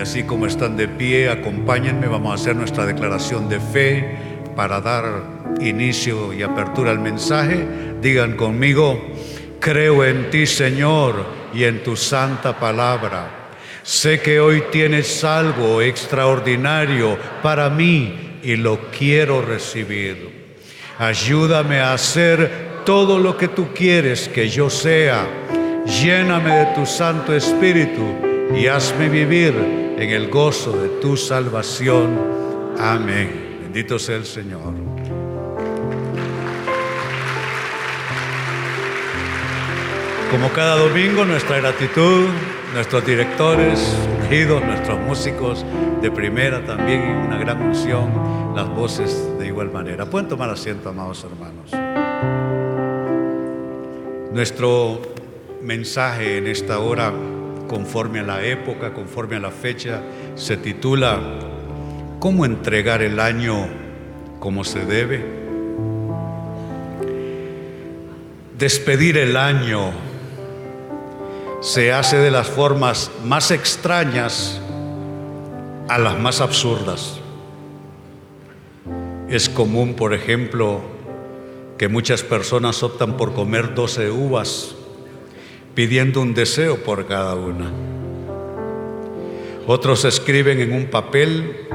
Así como están de pie, acompáñenme, vamos a hacer nuestra declaración de fe para dar inicio y apertura al mensaje. Digan conmigo, creo en ti Señor y en tu santa palabra. Sé que hoy tienes algo extraordinario para mí y lo quiero recibir. Ayúdame a hacer todo lo que tú quieres que yo sea. Lléname de tu Santo Espíritu y hazme vivir en el gozo de tu salvación. Amén. Bendito sea el Señor. Como cada domingo, nuestra gratitud, nuestros directores, ungidos, nuestros músicos de primera también y una gran unción, las voces de igual manera. Pueden tomar asiento, amados hermanos. Nuestro mensaje en esta hora, conforme a la época, conforme a la fecha, se titula ¿Cómo entregar el año como se debe? Despedir el año se hace de las formas más extrañas a las más absurdas. Es común, por ejemplo, que muchas personas optan por comer 12 uvas pidiendo un deseo por cada una. Otros escriben en un papel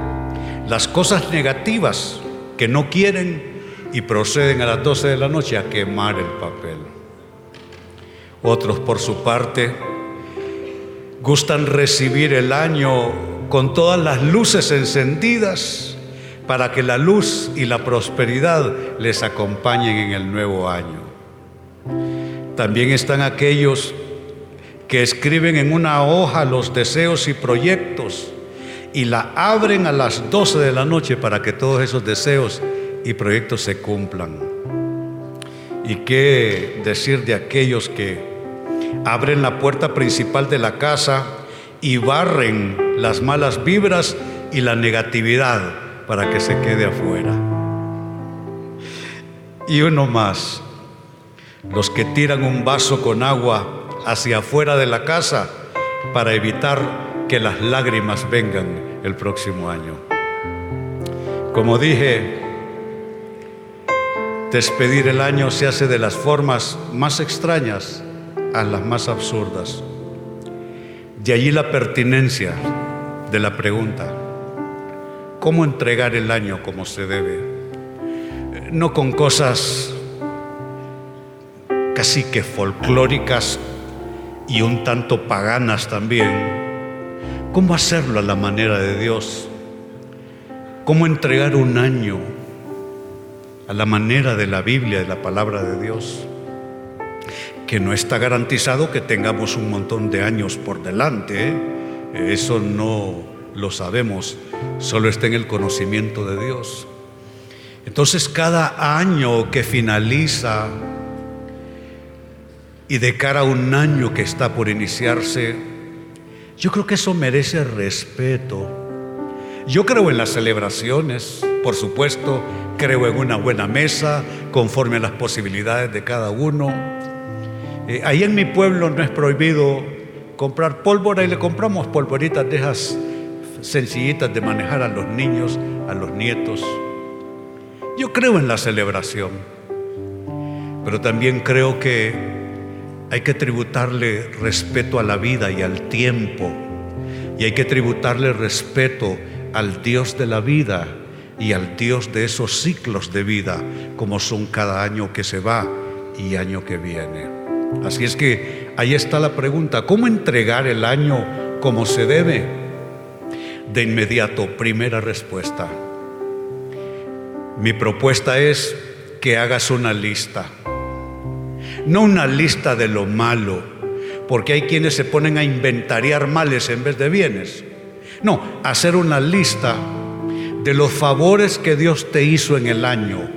las cosas negativas que no quieren y proceden a las 12 de la noche a quemar el papel. Otros, por su parte, gustan recibir el año con todas las luces encendidas para que la luz y la prosperidad les acompañen en el nuevo año. También están aquellos que escriben en una hoja los deseos y proyectos y la abren a las 12 de la noche para que todos esos deseos y proyectos se cumplan. ¿Y qué decir de aquellos que abren la puerta principal de la casa y barren las malas vibras y la negatividad para que se quede afuera? Y uno más, los que tiran un vaso con agua hacia afuera de la casa para evitar que las lágrimas vengan el próximo año. Como dije, despedir el año se hace de las formas más extrañas a las más absurdas. De allí la pertinencia de la pregunta, ¿cómo entregar el año como se debe? No con cosas casi que folclóricas y un tanto paganas también. ¿Cómo hacerlo a la manera de Dios? ¿Cómo entregar un año a la manera de la Biblia, de la palabra de Dios? Que no está garantizado que tengamos un montón de años por delante. ¿eh? Eso no lo sabemos, solo está en el conocimiento de Dios. Entonces cada año que finaliza y de cara a un año que está por iniciarse, yo creo que eso merece respeto. Yo creo en las celebraciones, por supuesto, creo en una buena mesa, conforme a las posibilidades de cada uno. Eh, ahí en mi pueblo no es prohibido comprar pólvora y le compramos polvoritas de sencillitas de manejar a los niños, a los nietos. Yo creo en la celebración, pero también creo que hay que tributarle respeto a la vida y al tiempo. Y hay que tributarle respeto al Dios de la vida y al Dios de esos ciclos de vida, como son cada año que se va y año que viene. Así es que ahí está la pregunta, ¿cómo entregar el año como se debe? De inmediato, primera respuesta. Mi propuesta es que hagas una lista no una lista de lo malo, porque hay quienes se ponen a inventariar males en vez de bienes. No, hacer una lista de los favores que Dios te hizo en el año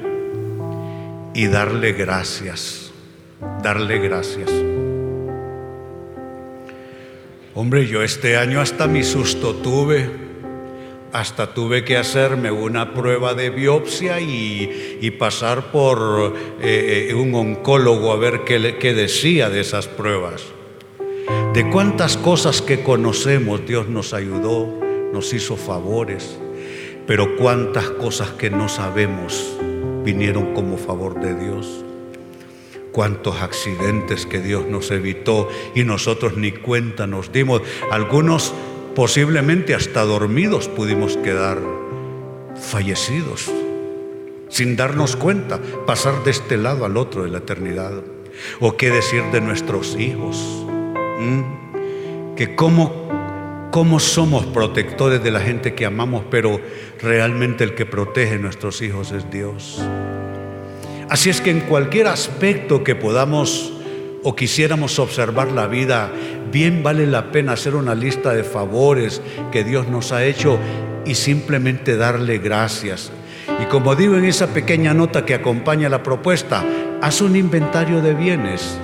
y darle gracias, darle gracias. Hombre, yo este año hasta mi susto tuve hasta tuve que hacerme una prueba de biopsia y, pasar por eh, eh, un oncólogo a ver qué, qué decía de esas pruebas. de cuántas cosas que conocemos Dios nos ayudó, nos hizo favores, pero cuántas cosas que no sabemos vinieron como favor de Dios. Cuántos accidentes que Dios nos evitó y nosotros ni cuenta nos dimos. Algunos posiblemente hasta dormidos pudimos quedar fallecidos, sin darnos cuenta, pasar de este lado al otro de la eternidad. ¿O qué decir de nuestros hijos? ¿Mm? Que cómo, cómo somos protectores de la gente que amamos, pero realmente el que protege a nuestros hijos es Dios. Así es que en cualquier aspecto que podamos o quisiéramos observar la vida, bien vale la pena hacer una lista de favores que Dios nos ha hecho y simplemente darle gracias. Y como digo en esa pequeña nota que acompaña la propuesta, haz un inventario de bienes,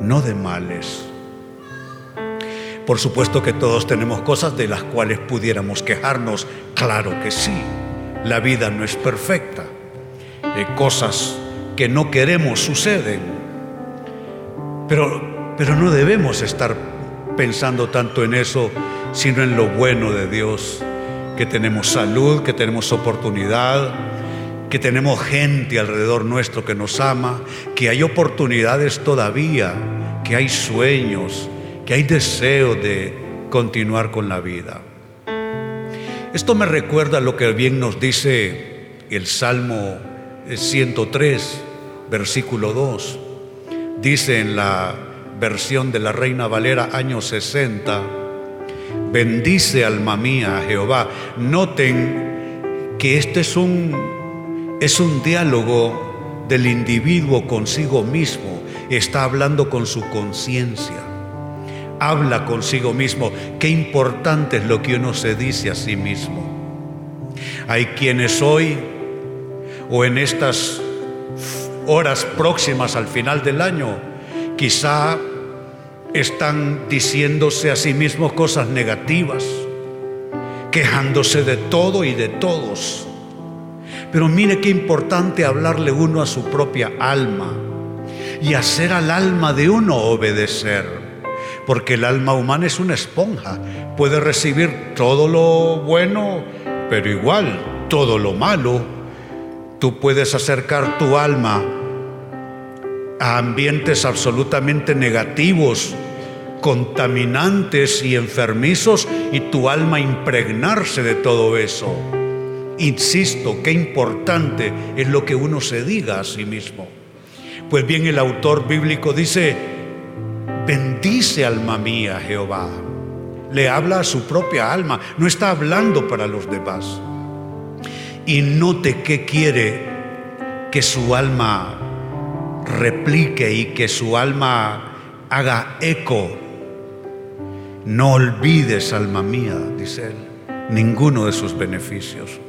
no de males. Por supuesto que todos tenemos cosas de las cuales pudiéramos quejarnos, claro que sí. La vida no es perfecta. Hay cosas que no queremos suceden. Pero, pero no debemos estar pensando tanto en eso, sino en lo bueno de Dios, que tenemos salud, que tenemos oportunidad, que tenemos gente alrededor nuestro que nos ama, que hay oportunidades todavía, que hay sueños, que hay deseo de continuar con la vida. Esto me recuerda lo que bien nos dice el Salmo 103, versículo 2. Dice en la versión de la Reina Valera, año 60, bendice alma mía Jehová. Noten que este es un, es un diálogo del individuo consigo mismo. Está hablando con su conciencia habla consigo mismo. Qué importante es lo que uno se dice a sí mismo. Hay quienes hoy o en estas horas próximas al final del año quizá están diciéndose a sí mismos cosas negativas, quejándose de todo y de todos. Pero mire qué importante hablarle uno a su propia alma y hacer al alma de uno obedecer porque el alma humana es una esponja, puede recibir todo lo bueno, pero igual todo lo malo. Tú puedes acercar tu alma a ambientes absolutamente negativos, contaminantes y enfermizos y tu alma impregnarse de todo eso. Insisto, qué importante es lo que uno se diga a sí mismo. Pues bien, el autor bíblico dice, bendice alma mía Jehová. Le habla a su propia alma, no está hablando para los demás. Y note qué quiere que su alma replique y que su alma haga eco. No olvides, alma mía, dice él, ninguno de sus beneficios.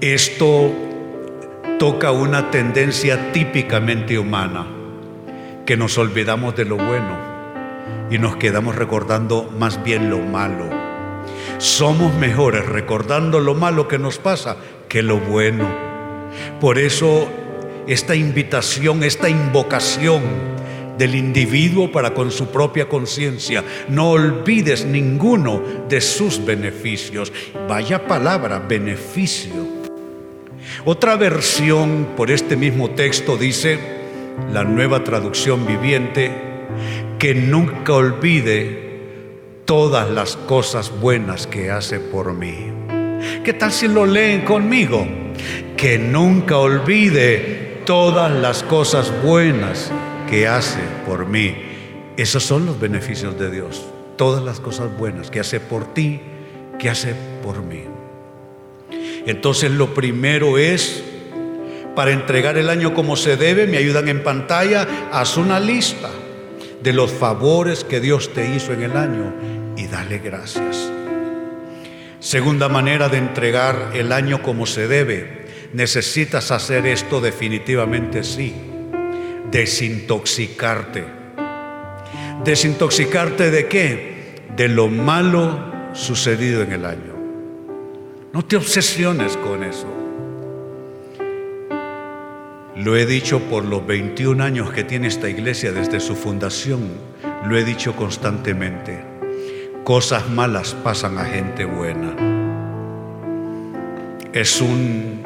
Esto toca una tendencia típicamente humana que nos olvidamos de lo bueno y nos quedamos recordando más bien lo malo. Somos mejores recordando lo malo que nos pasa que lo bueno. Por eso esta invitación, esta invocación del individuo para con su propia conciencia. No olvides ninguno de sus beneficios. Vaya palabra, beneficio. Otra versión por este mismo texto dice, la nueva traducción viviente, que nunca olvide todas las cosas buenas que hace por mí. ¿Qué tal si lo leen conmigo? Que nunca olvide todas las cosas buenas que hace por mí. Esos son los beneficios de Dios. Todas las cosas buenas que hace por ti, que hace por mí. Entonces lo primero es para entregar el año como se debe, me ayudan en pantalla, haz una lista de los favores que Dios te hizo en el año y dale gracias. Segunda manera de entregar el año como se debe, necesitas hacer esto definitivamente sí, desintoxicarte. ¿Desintoxicarte de qué? De lo malo sucedido en el año. No te obsesiones con eso. Lo he dicho por los 21 años que tiene esta iglesia desde su fundación. lo he dicho constantemente, cosas malas pasan a gente buena. Es un,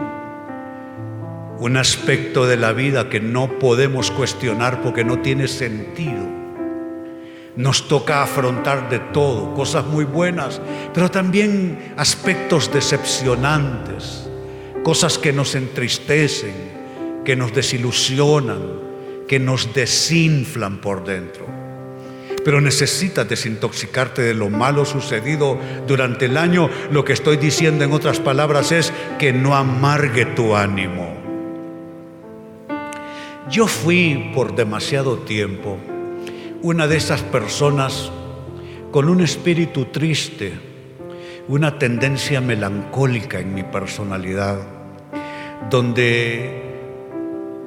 un aspecto de la vida que no podemos cuestionar porque no tiene sentido. Nos toca afrontar de todo, cosas muy buenas, pero también aspectos decepcionantes, cosas que nos entristecen, que nos desilusionan, que nos desinflan por dentro. Pero necesitas desintoxicarte de lo malo sucedido durante el año. Lo que estoy diciendo en otras palabras es que no amargue tu ánimo. Yo fui por demasiado tiempo una de esas personas con un espíritu triste, una tendencia melancólica en mi personalidad, donde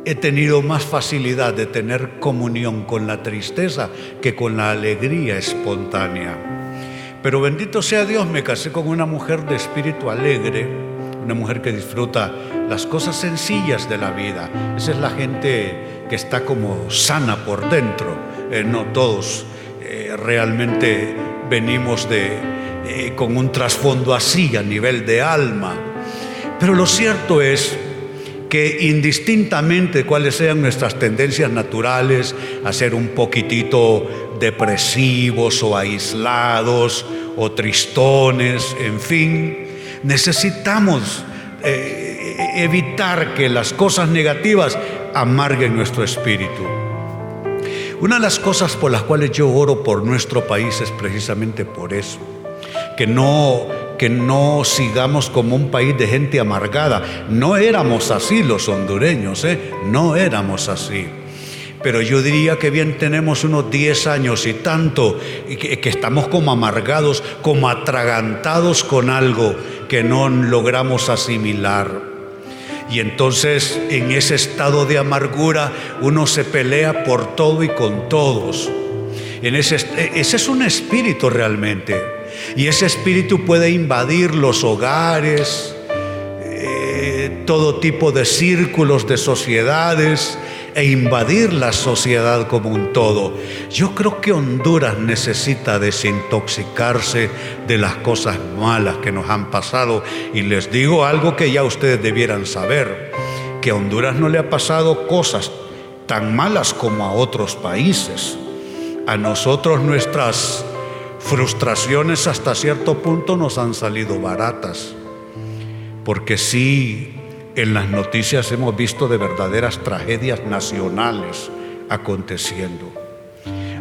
he tenido más facilidad de tener comunión con la tristeza que con la alegría espontánea. Pero bendito sea Dios, me casé con una mujer de espíritu alegre, una mujer que disfruta las cosas sencillas de la vida. Esa es la gente que está como sana por dentro eh, no todos eh, realmente venimos de, eh, con un trasfondo así a nivel de alma. Pero lo cierto es que indistintamente cuáles sean nuestras tendencias naturales a ser un poquitito depresivos o aislados o tristones, en fin, necesitamos evitar que las cosas negativas amarguen nuestro espíritu. Una de las cosas por las cuales yo oro por nuestro país es precisamente por eso, que no que no sigamos como un país de gente amargada. No éramos así los hondureños, ¿eh? no éramos así. Pero yo diría que bien tenemos unos 10 años y tanto, que, que estamos como amargados, como atragantados con algo que no logramos asimilar. Y entonces en ese estado de amargura uno se pelea por todo y con todos. En ese, ese es un espíritu realmente. Y ese espíritu puede invadir los hogares, eh, todo tipo de círculos de sociedades, e invadir la sociedad como un todo. Yo creo que Honduras necesita desintoxicarse de las cosas malas que nos han pasado. Y les digo algo que ya ustedes debieran saber, que a Honduras no le ha pasado cosas tan malas como a otros países. A nosotros nuestras frustraciones hasta cierto punto nos han salido baratas, porque sí en las noticias hemos visto de verdaderas tragedias nacionales aconteciendo.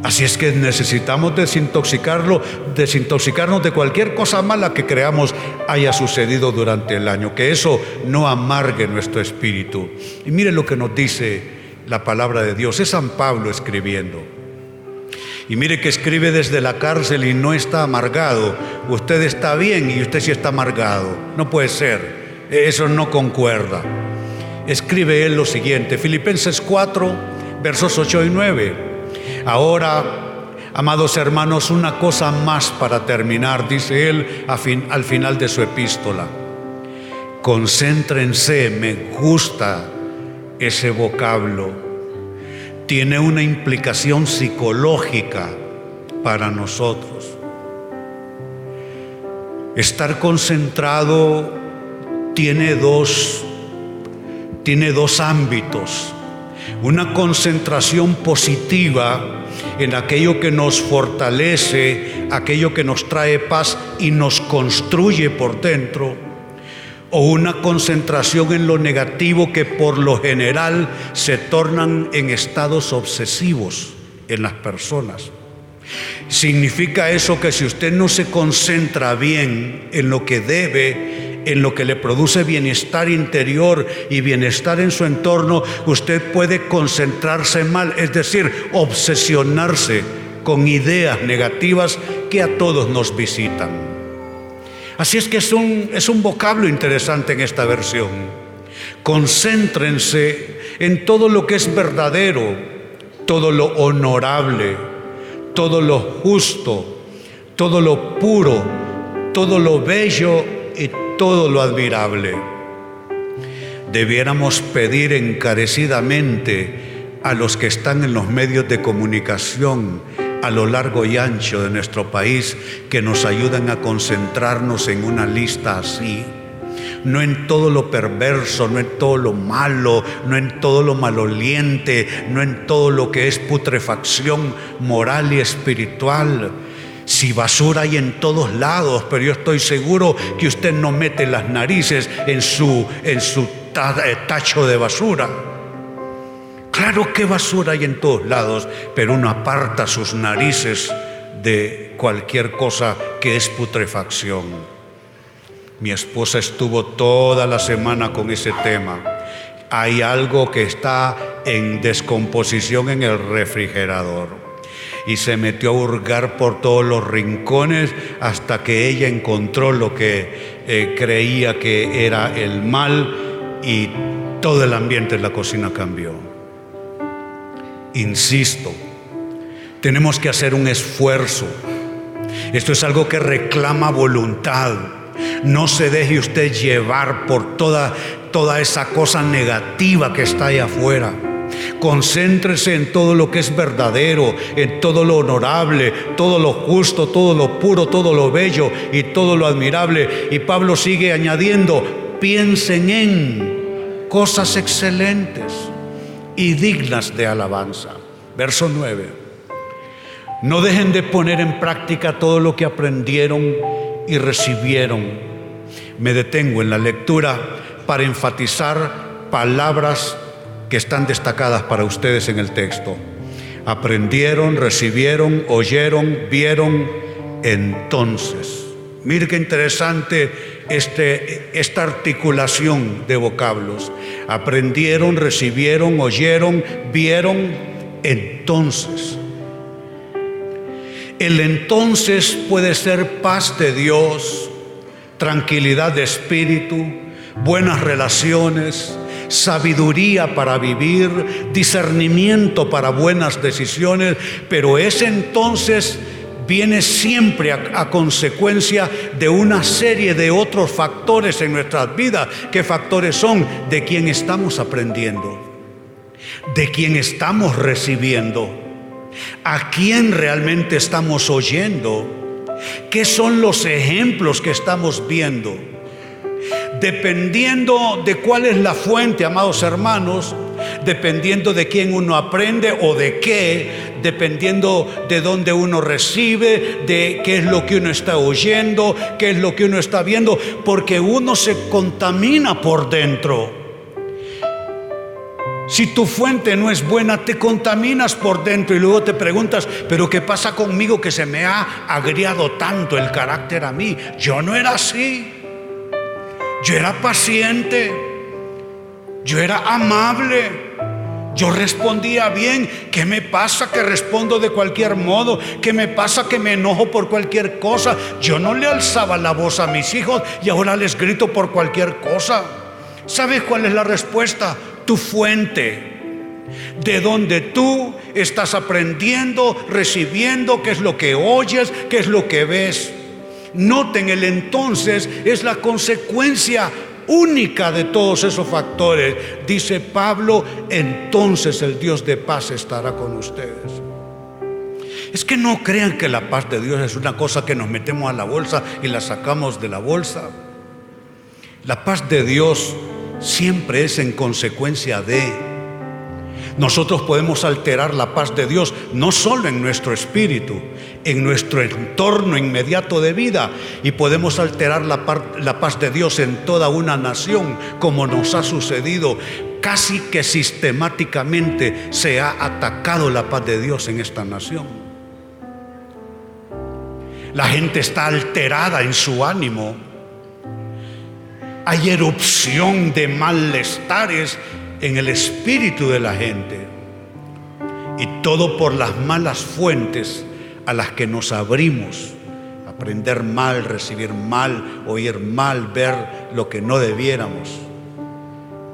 Así es que necesitamos desintoxicarlo, desintoxicarnos de cualquier cosa mala que creamos haya sucedido durante el año, que eso no amargue nuestro espíritu. Y mire lo que nos dice la palabra de Dios, es San Pablo escribiendo. Y mire que escribe desde la cárcel y no está amargado. Usted está bien y usted sí está amargado. No puede ser. Eso no concuerda. Escribe él lo siguiente, Filipenses 4, versos 8 y 9. Ahora, amados hermanos, una cosa más para terminar, dice él al final de su epístola. Concéntrense, me gusta ese vocablo. Tiene una implicación psicológica para nosotros. Estar concentrado tiene dos, tiene dos ámbitos. Una concentración positiva en aquello que nos fortalece, aquello que nos trae paz y nos construye por dentro, o una concentración en lo negativo que por lo general se tornan en estados obsesivos en las personas. Significa eso que si usted no se concentra bien en lo que debe, en lo que le produce bienestar interior y bienestar en su entorno, usted puede concentrarse mal, es decir, obsesionarse con ideas negativas que a todos nos visitan. Así es que es un, es un vocablo interesante en esta versión. Concéntrense en todo lo que es verdadero, todo lo honorable, todo lo justo, todo lo puro, todo lo bello y todo lo admirable. Debiéramos pedir encarecidamente a los que están en los medios de comunicación, a lo largo y ancho de nuestro país que nos ayuden a concentrarnos en una lista así no en todo lo perverso, no en todo lo malo, no en todo lo maloliente, no en todo lo que es putrefacción moral y espiritual. Si basura hay en todos lados, pero yo estoy seguro que usted no mete las narices en su, en su eh, tacho de basura. Claro que basura hay en todos lados, pero uno aparta sus narices de cualquier cosa que es putrefacción. Mi esposa estuvo toda la semana con ese tema. Hay algo que está en descomposición en el refrigerador. Y se metió a hurgar por todos los rincones hasta que ella encontró lo que eh, creía que era el mal y todo el ambiente en la cocina cambió. Insisto, tenemos que hacer un esfuerzo. Esto es algo que reclama voluntad. No se deje usted llevar por toda, toda esa cosa negativa que está ahí afuera. Concéntrese en todo lo que es verdadero, en todo lo honorable, todo lo justo, todo lo puro, todo lo bello y todo lo admirable. Y Pablo sigue añadiendo, piensen en cosas excelentes y dignas de alabanza. Verso 9. No dejen de poner en práctica todo lo que aprendieron y recibieron me detengo en la lectura para enfatizar palabras que están destacadas para ustedes en el texto. Aprendieron, recibieron, oyeron, vieron, entonces. Mire qué interesante este, esta articulación de vocablos. Aprendieron, recibieron, oyeron, vieron, entonces. El entonces puede ser paz de Dios, tranquilidad de espíritu, buenas relaciones, sabiduría para vivir, discernimiento para buenas decisiones, pero ese entonces viene siempre a, consecuencia de una serie de otros factores en nuestras vidas. ¿Qué factores son? De quién estamos aprendiendo, de quién estamos recibiendo, a quién realmente estamos oyendo ¿Qué son los ejemplos que estamos viendo? Dependiendo de cuál es la fuente, amados hermanos, dependiendo de quién uno aprende o de qué, dependiendo de dónde uno recibe, de qué es lo que uno está oyendo, qué es lo que uno está viendo, porque uno se contamina por dentro. Si tu fuente no es buena, te contaminas por dentro y luego te preguntas, pero ¿qué pasa conmigo que se me ha agriado tanto el carácter a mí? Yo no era así. Yo era paciente. Yo era amable. Yo respondía bien. ¿Qué me pasa que respondo de cualquier modo? ¿Qué me pasa que me enojo por cualquier cosa? Yo no le alzaba la voz a mis hijos y ahora les grito por cualquier cosa. ¿Sabes cuál es la respuesta? tu fuente, de donde tú estás aprendiendo, recibiendo, qué es lo que oyes, qué es lo que ves. Noten, el entonces es la consecuencia única de todos esos factores. Dice Pablo, entonces el Dios de paz estará con ustedes. Es que no crean que la paz de Dios es una cosa que nos metemos a la bolsa y la sacamos de la bolsa. La paz de Dios siempre es en consecuencia de. Nosotros podemos alterar la paz de Dios no solo en nuestro espíritu, en nuestro entorno inmediato de vida y podemos alterar la, la, paz de Dios en toda una nación como nos ha sucedido. Casi que sistemáticamente se ha atacado la paz de Dios en esta nación. La gente está alterada en su ánimo hay erupción de malestares en el espíritu de la gente. Y todo por las malas fuentes a las que nos abrimos. Aprender mal, recibir mal, oír mal, ver lo que no debiéramos.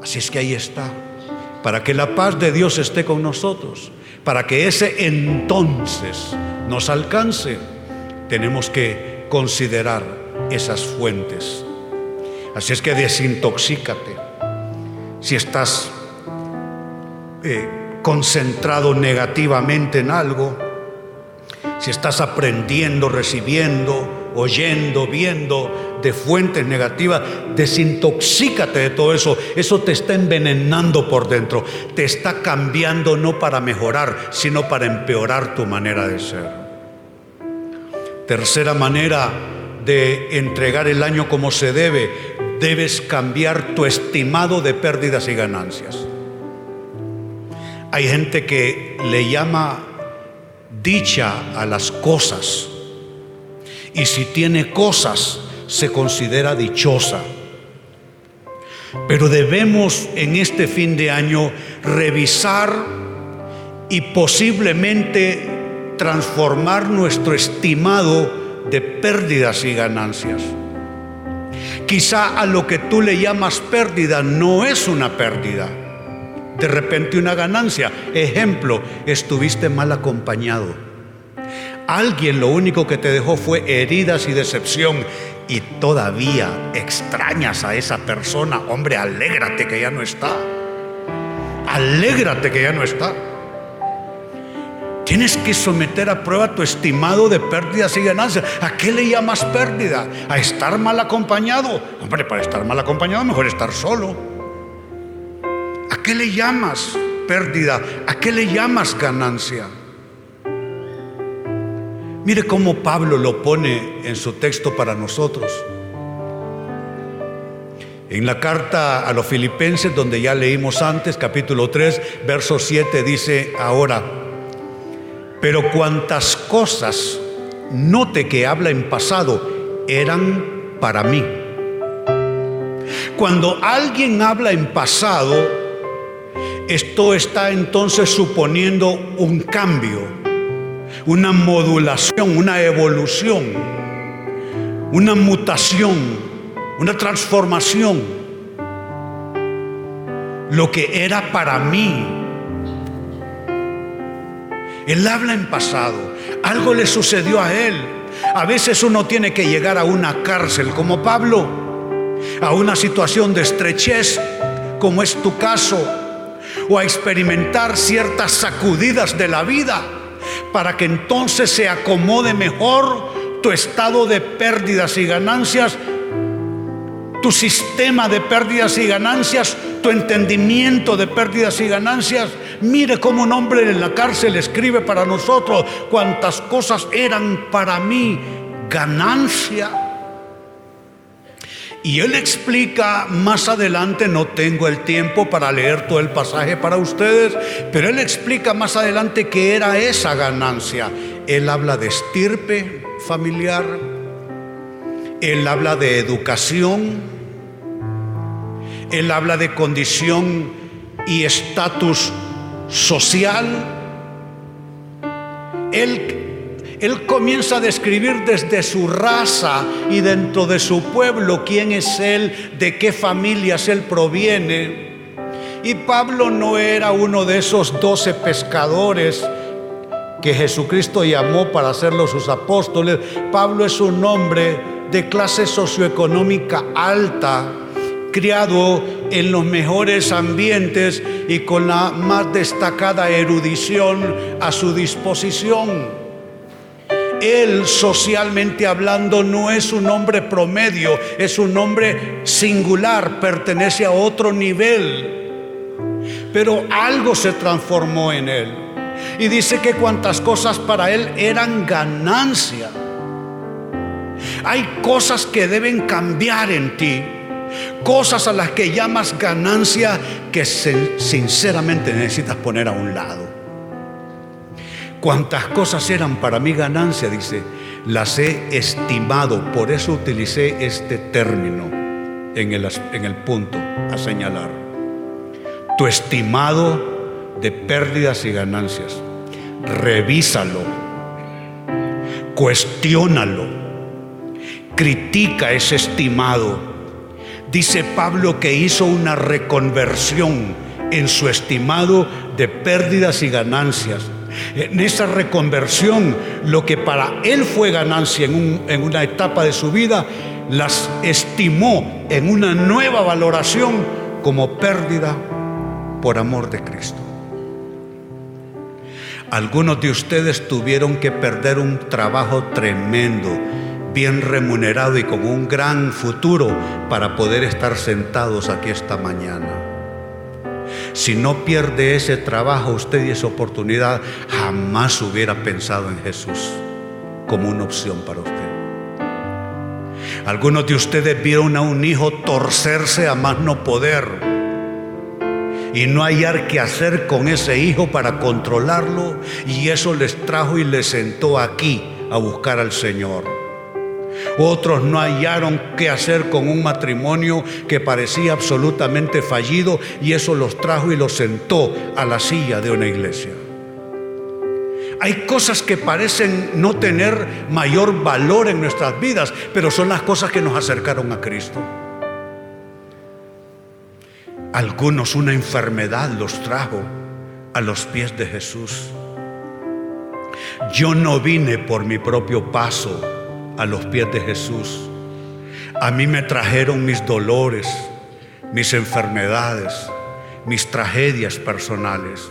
Así es que ahí está. Para que la paz de Dios esté con nosotros, para que ese entonces nos alcance, tenemos que considerar esas fuentes Así es que desintoxícate. Si estás eh, concentrado negativamente en algo, si estás aprendiendo, recibiendo, oyendo, viendo de fuentes negativas, desintoxícate de todo eso. Eso te está envenenando por dentro. Te está cambiando no para mejorar, sino para empeorar tu manera de ser. Tercera manera de entregar el año como se debe, debes cambiar tu estimado de pérdidas y ganancias. Hay gente que le llama dicha a las cosas. Y si tiene cosas, se considera dichosa. Pero debemos en este fin de año revisar y posiblemente transformar nuestro estimado de pérdidas y ganancias. Quizá a lo que tú le llamas pérdida no es una pérdida de repente una ganancia. Ejemplo, estuviste mal acompañado. Alguien lo único que te dejó fue heridas y decepción y todavía extrañas a esa persona. Hombre, alégrate que ya no está. Alégrate que ya no está. Tienes que someter a prueba tu estimado de pérdidas y ganancias. ¿A qué le llamas pérdida? ¿A estar mal acompañado? Hombre, para estar mal acompañado mejor estar solo. ¿A qué le llamas pérdida? ¿A qué le llamas ganancia? Mire cómo Pablo lo pone en su texto para nosotros. En la carta a los filipenses, donde ya leímos antes, capítulo 3, verso 7, dice ahora, pero cuantas cosas, note que habla en pasado, eran para mí. Cuando alguien habla en pasado, esto está entonces suponiendo un cambio, una modulación, una evolución, una mutación, una transformación. Lo que era para mí. Él habla en pasado. Algo le sucedió a él. A veces uno tiene que llegar a una cárcel como Pablo, a una situación de estrechez como es tu caso o a experimentar ciertas sacudidas de la vida para que entonces se acomode mejor tu estado de pérdidas y ganancias, tu sistema de pérdidas y ganancias, tu entendimiento de pérdidas y ganancias. Mire cómo un hombre en la cárcel escribe para nosotros cuántas cosas eran para mí ganancia y él explica más adelante, no tengo el tiempo para leer todo el pasaje para ustedes, pero él explica más adelante qué era esa ganancia. Él habla de estirpe familiar, él habla de educación, él habla de condición y estatus social. Él él comienza a describir desde su raza y dentro de su pueblo quién es Él, de qué familias Él proviene. Y Pablo no era uno de esos doce pescadores que Jesucristo llamó para hacerlos sus apóstoles. Pablo es un hombre de clase socioeconómica alta, criado en los mejores ambientes y con la más destacada erudición a su disposición. Él socialmente hablando no es un hombre promedio, es un hombre singular, pertenece a otro nivel. Pero algo se transformó en él. Y dice que cuantas cosas para él eran ganancia. Hay cosas que deben cambiar en ti. Cosas a las que llamas ganancia que sinceramente necesitas poner a un lado. Cuantas cosas eran para mi ganancia, dice, las he estimado. Por eso utilicé este término en el, en el punto a señalar. Tu estimado de pérdidas y ganancias. Revísalo. Cuestiónalo. Critica ese estimado. Dice Pablo que hizo una reconversión en su estimado de pérdidas y ganancias en esa reconversión, lo que para él fue ganancia en, una etapa de su vida, las estimó en una nueva valoración como pérdida por amor de Cristo. Algunos de ustedes tuvieron que perder un trabajo tremendo, bien remunerado y con un gran futuro para poder estar sentados aquí esta mañana. Si no pierde ese trabajo usted y esa oportunidad, jamás hubiera pensado en Jesús como una opción para usted. Algunos de ustedes vieron a un hijo torcerse a más no poder y no hallar qué hacer con ese hijo para controlarlo y eso les trajo y les sentó aquí a buscar al Señor. Otros no hallaron qué hacer con un matrimonio que parecía absolutamente fallido y eso los trajo y los sentó a la silla de una iglesia. Hay cosas que parecen no tener mayor valor en nuestras vidas, pero son las cosas que nos acercaron a Cristo. Algunos una enfermedad los trajo a los pies de Jesús. Yo no vine por mi propio paso a los pies de Jesús. A mí me trajeron mis dolores, mis enfermedades, mis tragedias personales.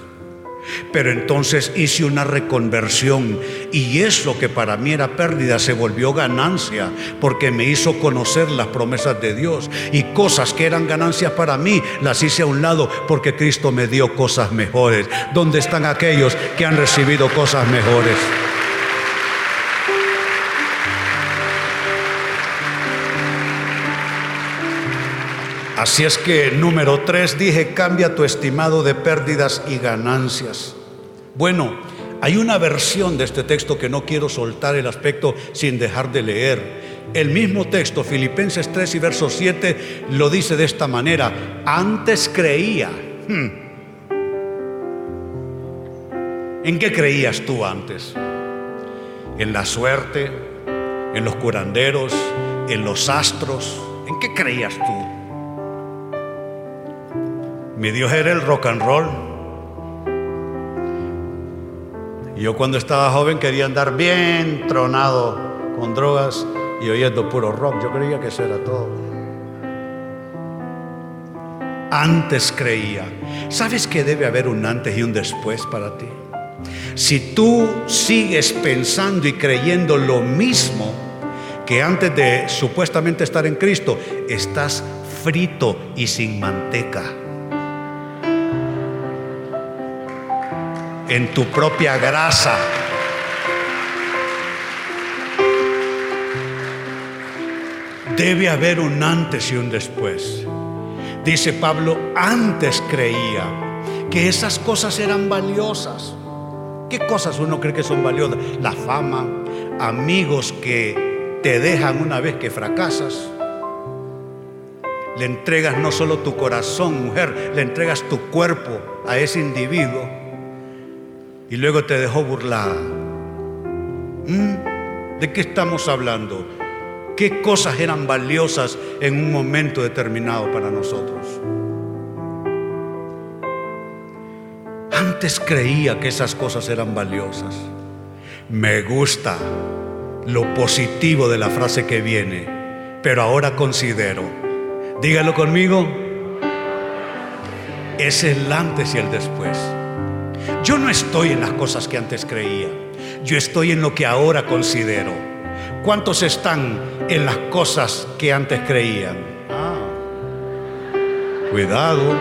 Pero entonces hice una reconversión y eso que para mí era pérdida se volvió ganancia porque me hizo conocer las promesas de Dios y cosas que eran ganancias para mí las hice a un lado porque Cristo me dio cosas mejores. ¿Dónde están aquellos que han recibido cosas mejores? Así es que número tres dije, cambia tu estimado de pérdidas y ganancias. Bueno, hay una versión de este texto que no quiero soltar el aspecto sin dejar de leer. El mismo texto, Filipenses 3 y verso 7, lo dice de esta manera. Antes creía. Hmm. ¿En qué creías tú antes? ¿En la suerte? ¿En los curanderos? ¿En los astros? ¿En qué creías tú? Mi Dios era el rock and roll. yo cuando estaba joven quería andar bien tronado con drogas y oyendo puro rock. Yo creía que eso era todo. Antes creía. ¿Sabes que debe haber un antes y un después para ti? Si tú sigues pensando y creyendo lo mismo que antes de supuestamente estar en Cristo, estás frito y sin manteca. En tu propia grasa. Debe haber un antes y un después. Dice Pablo, antes creía que esas cosas eran valiosas. ¿Qué cosas uno cree que son valiosas? La fama, amigos que te dejan una vez que fracasas. Le entregas no solo tu corazón, mujer, le entregas tu cuerpo a ese individuo y luego te dejó burlada. ¿Mm? ¿De qué estamos hablando? ¿Qué cosas eran valiosas en un momento determinado para nosotros? Antes creía que esas cosas eran valiosas. Me gusta lo positivo de la frase que viene, pero ahora considero, dígalo conmigo, es el antes y el después. Yo no estoy en las cosas que antes creía. Yo estoy en lo que ahora considero. ¿Cuántos están en las cosas que antes creían? Ah, cuidado.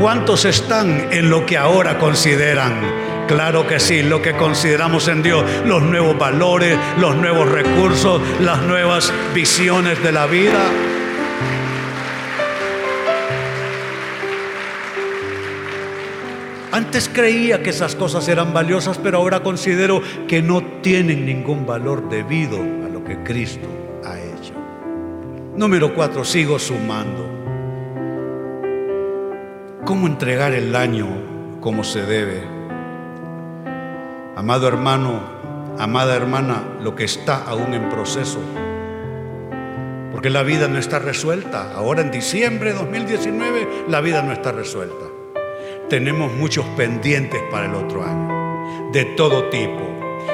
¿Cuántos están en lo que ahora consideran? Claro que sí, lo que consideramos en Dios, los nuevos valores, los nuevos recursos, las nuevas visiones de la vida. Antes creía que esas cosas eran valiosas, pero ahora considero que no tienen ningún valor debido a lo que Cristo ha hecho. Número cuatro, sigo sumando. ¿Cómo entregar el año como se debe? Amado hermano, amada hermana, lo que está aún en proceso. Porque la vida no está resuelta. Ahora en diciembre de 2019 la vida no está resuelta tenemos muchos pendientes para el otro año, de todo tipo.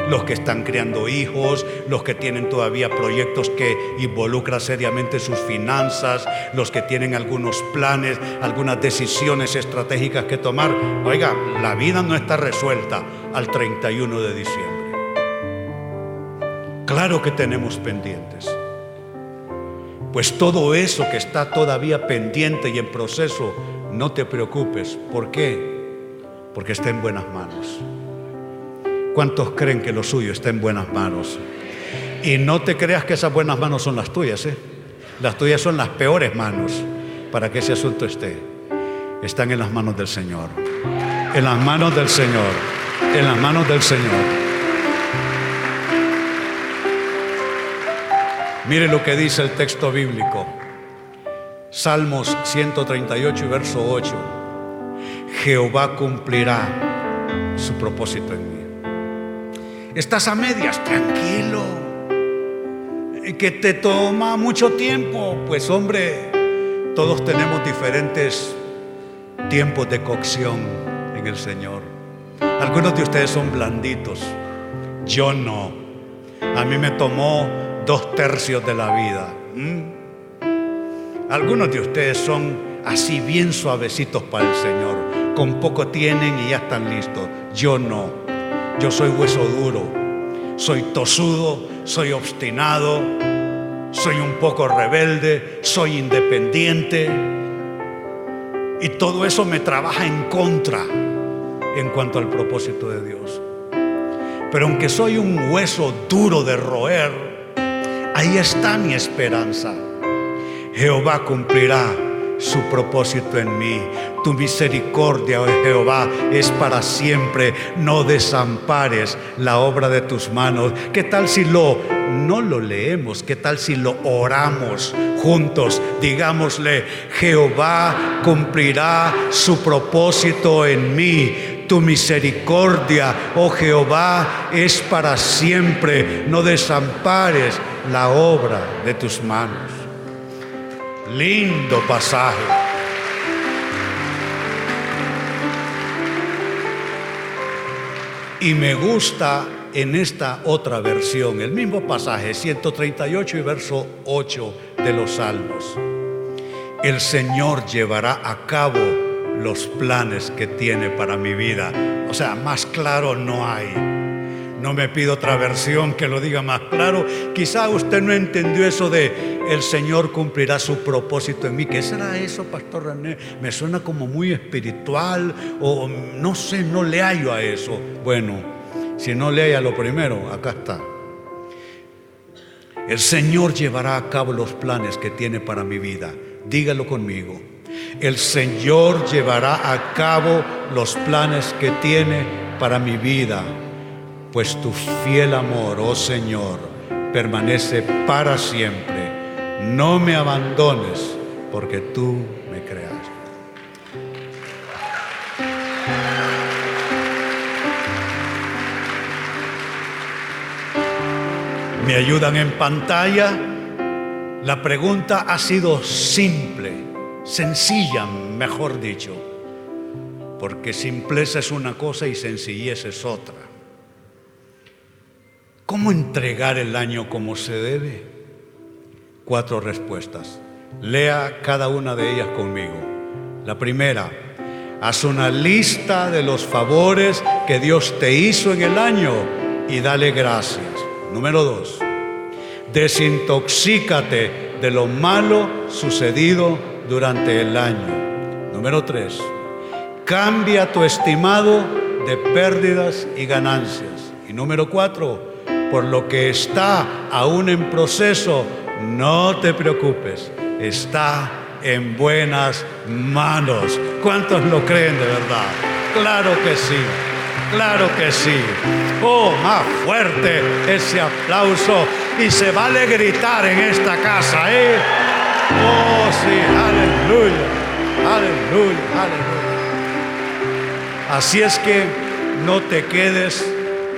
los que están creando hijos, los que tienen todavía proyectos que involucran seriamente sus finanzas, los que tienen algunos planes, algunas decisiones estratégicas que tomar. Oiga, la vida no está resuelta al 31 de diciembre. Claro que tenemos pendientes. Pues todo eso que está todavía pendiente y en proceso, no te preocupes. ¿Por qué? Porque está en buenas manos. ¿Cuántos creen que lo suyo está en buenas manos? Y no te creas que esas buenas manos son las tuyas, ¿eh? Las tuyas son las peores manos para que ese asunto esté. Están en las manos del Señor. En las manos del Señor. En las manos del Señor. Mire lo que dice el texto bíblico. Salmos 138 verso 8. Jehová cumplirá su propósito en mí. Estás a medias, tranquilo. Que te toma mucho tiempo. Pues hombre, todos tenemos diferentes tiempos de cocción en el Señor. Algunos de ustedes son blanditos. Yo no. A mí me tomó dos tercios de la vida. Algunos de ustedes son así bien suavecitos para el Señor. Con poco tienen y ya están listos. Yo no. Yo soy hueso duro, soy tosudo, soy obstinado, soy un poco rebelde, soy independiente. Y todo eso me trabaja en contra en cuanto al propósito de Dios. Pero aunque soy un hueso duro de roer, ahí está mi esperanza. Jehová cumplirá su propósito en mí. Tu misericordia, oh Jehová, es para siempre. No desampares la obra de tus manos. ¿Qué tal si lo no lo leemos? ¿Qué tal si lo oramos juntos? Digámosle, Jehová cumplirá su propósito en mí. Tu misericordia, oh Jehová, es para siempre. No desampares la obra de tus manos. Lindo pasaje. Y me gusta en esta otra versión, el mismo pasaje, 138 y verso 8 de los Salmos. El Señor llevará a cabo los planes que tiene para mi vida. O sea, más claro no hay. No me pido otra versión que lo diga más claro. Quizá usted no entendió eso de el Señor cumplirá su propósito en mí. ¿Qué será eso, Pastor René? Me suena como muy espiritual o no sé, no le hallo a eso. Bueno, si no le lo primero, acá está. El Señor llevará a cabo los planes que tiene para mi vida. Dígalo conmigo. El Señor llevará a cabo los planes que tiene para mi vida pues tu fiel amor, oh Señor, permanece para siempre. No me abandones, porque tú me creas. Me ayudan en pantalla. La pregunta ha sido simple, sencilla, mejor dicho, porque simpleza es una cosa y sencillez es otra. ¿Cómo entregar el año como se debe? Cuatro respuestas. Lea cada una de ellas conmigo. La primera, haz una lista de los favores que Dios te hizo en el año y dale gracias. Número dos, desintoxícate de lo malo sucedido durante el año. Número tres, cambia tu estimado de pérdidas y ganancias. Y número cuatro, por lo que está aún en proceso, no te preocupes, está en buenas manos. ¿Cuántos lo creen de verdad? Claro que sí, claro que sí. Oh, más fuerte ese aplauso y se vale gritar en esta casa, ¿eh? Oh, sí, aleluya, aleluya, aleluya. Así es que no te quedes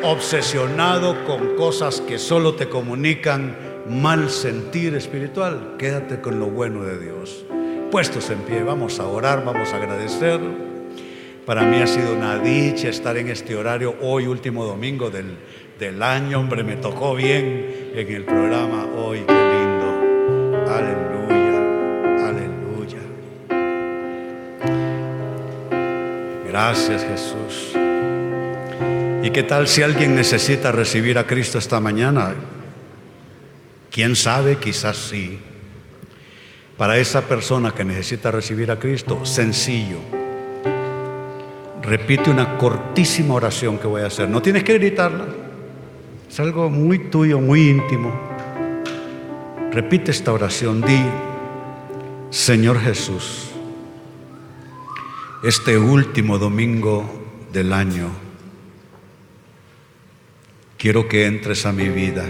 obsesionado con cosas que solo te comunican mal sentir espiritual, quédate con lo bueno de Dios. Puestos en pie, vamos a orar, vamos a agradecer. Para mí ha sido una dicha estar en este horario hoy, último domingo del del año, hombre, me tocó bien en el programa hoy, qué lindo. Aleluya, aleluya. Gracias Jesús. ¿Y qué tal si alguien necesita recibir a Cristo esta mañana? ¿Quién sabe? Quizás sí. Para esa persona que necesita recibir a Cristo, sencillo. Repite una cortísima oración que voy a hacer. No tienes que gritarla. Es algo muy tuyo, muy íntimo. Repite esta oración. Di, Señor Jesús, este último domingo del año, Quiero que entres a mi vida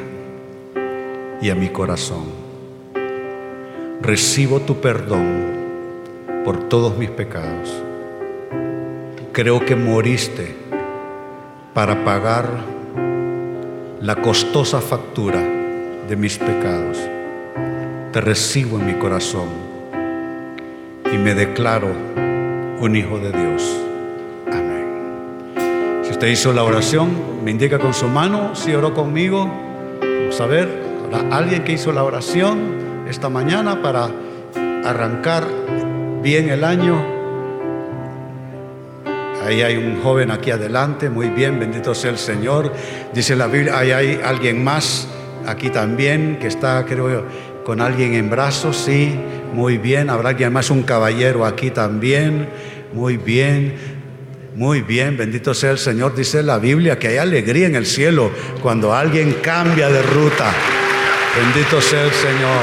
y a mi corazón. Recibo tu perdón por todos mis pecados. Creo que moriste para pagar la costosa factura de mis pecados. Te recibo en mi corazón y me declaro un hijo de Dios usted hizo la oración, me indica con su mano si oró conmigo. Vamos a ver, alguien que hizo la oración esta mañana para arrancar bien el año. Ahí hay un joven aquí adelante, muy bien, bendito sea el Señor. Dice la Biblia, ahí hay alguien más aquí también que está, creo, con alguien en brazos, sí, muy bien. Habrá alguien más, un caballero aquí también, muy bien. Muy bien, bendito sea el Señor. Dice la Biblia que hay alegría en el cielo cuando alguien cambia de ruta. Bendito sea el Señor.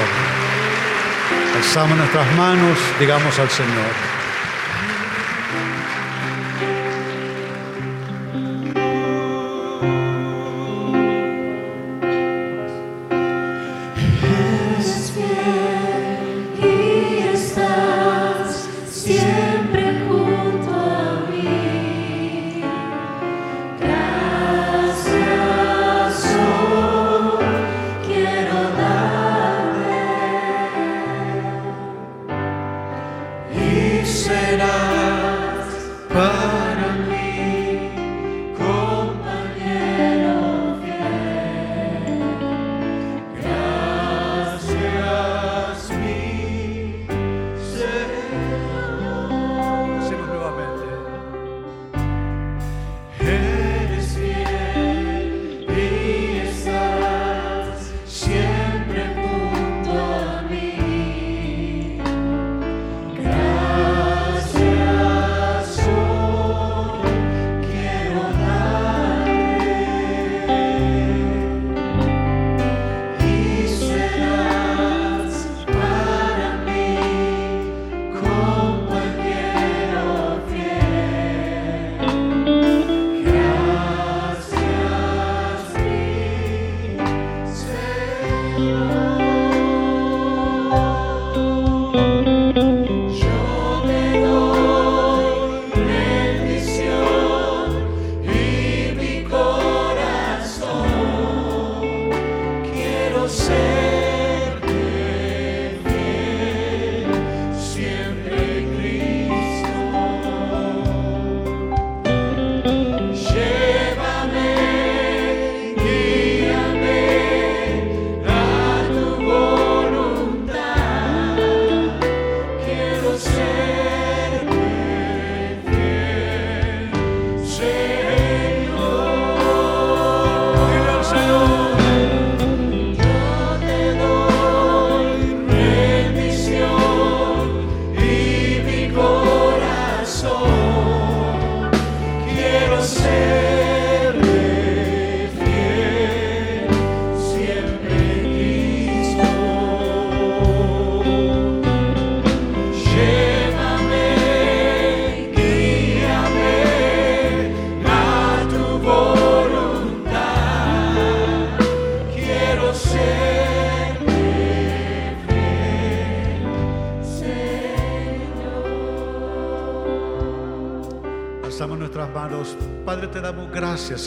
Alzamos nuestras manos, digamos al Señor.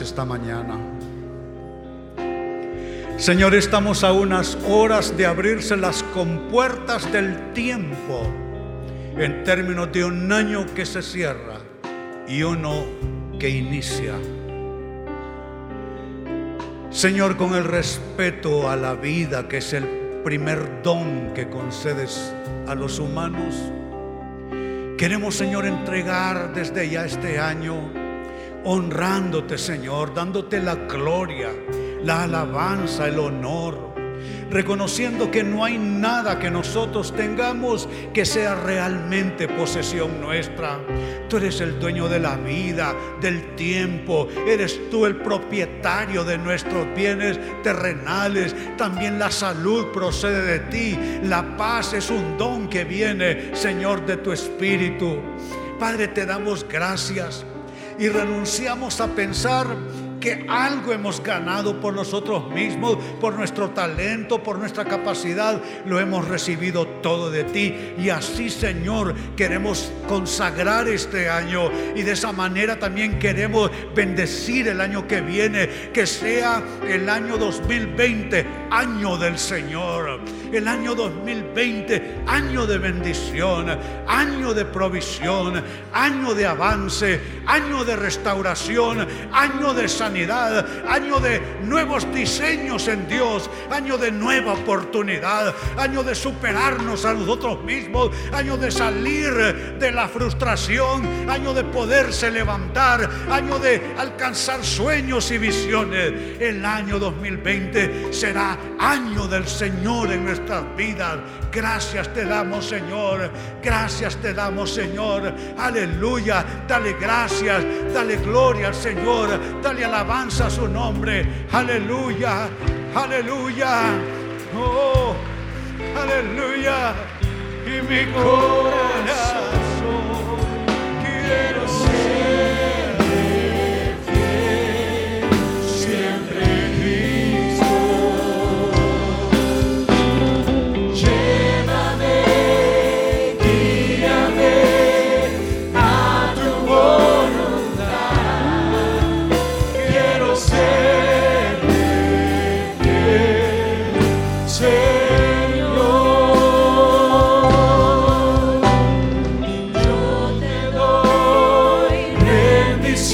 Esta mañana. Señor, estamos a unas horas de abrirse las compuertas del tiempo en términos de un año que se cierra y uno que inicia. Señor, con el respeto a la vida, que es el primer don que concedes a los humanos, queremos, Señor, entregar desde ya este año, honrándote, Señor, dándote la gloria, la alabanza, el honor reconociendo que no hay nada que nosotros tengamos que sea realmente posesión nuestra. Tú eres el dueño de la vida, del tiempo, eres tú el propietario de nuestros bienes terrenales. También la salud procede de ti. La paz es un don que viene, Señor, de tu Espíritu. Padre, te damos gracias y renunciamos a pensar que algo hemos ganado por nosotros mismos, por nuestro talento, por nuestra capacidad. Lo hemos recibido todo de ti. Y así, Señor, queremos consagrar este año. Y de esa manera también queremos bendecir el año que viene. Que sea el año 2020, año del Señor. El año 2020, año de bendición, año de provisión, año de avance, año de restauración, año de sanidad año de nuevos diseños en Dios, año de nueva oportunidad, año de superarnos a nosotros mismos, año de salir de la frustración, año de poderse levantar, año de alcanzar sueños y visiones. El año 2020 será año del Señor en nuestras vidas. Gracias te damos, Señor. Gracias te damos, Señor. Aleluya. Dale gracias. Dale gloria al Señor. Dale alabanza a su nombre. Aleluya. Aleluya. Oh, aleluya. Y mi corazón quiero ser.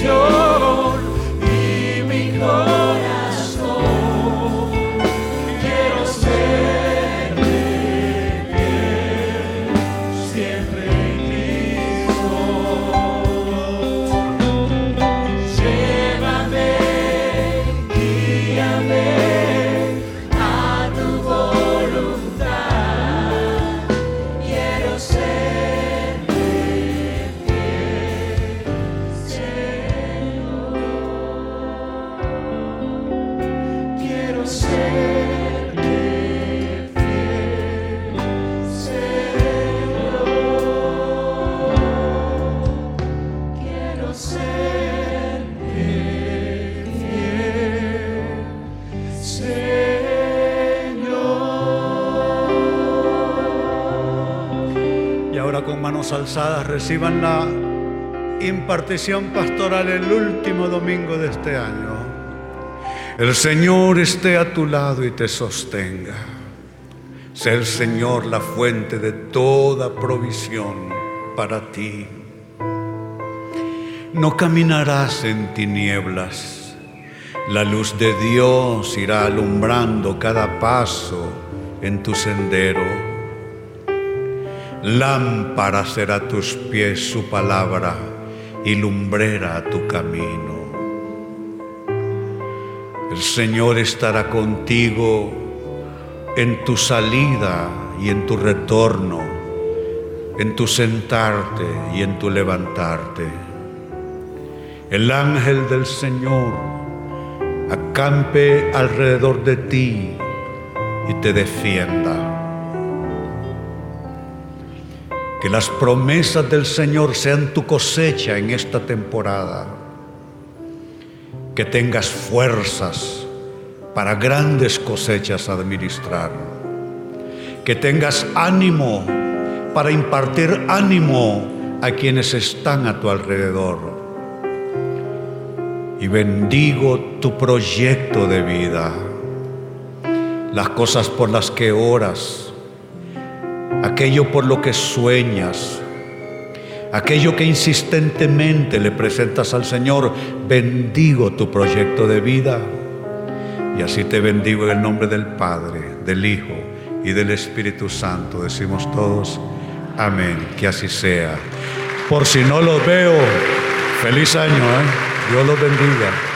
your reciban la impartición pastoral el último domingo de este año. El Señor esté a tu lado y te sostenga. Sea el Señor la fuente de toda provisión para ti. No caminarás en tinieblas. La luz de Dios irá alumbrando cada paso en tu sendero Lámpara será tus pies su palabra y lumbrera a tu camino. El Señor estará contigo en tu salida y en tu retorno, en tu sentarte y en tu levantarte. El ángel del Señor acampe alrededor de ti y te defienda. Que las promesas del Señor sean tu cosecha en esta temporada. Que tengas fuerzas para grandes cosechas administrar. Que tengas ánimo para impartir ánimo a quienes están a tu alrededor. Y bendigo tu proyecto de vida, las cosas por las que oras aquello por lo que sueñas, aquello que insistentemente le presentas al Señor, bendigo tu proyecto de vida Y así te bendigo en el nombre del Padre, del Hijo y del Espíritu Santo. Decimos todos, amén, que así sea. Por si no los veo, feliz año, ¿eh? Dios los bendiga.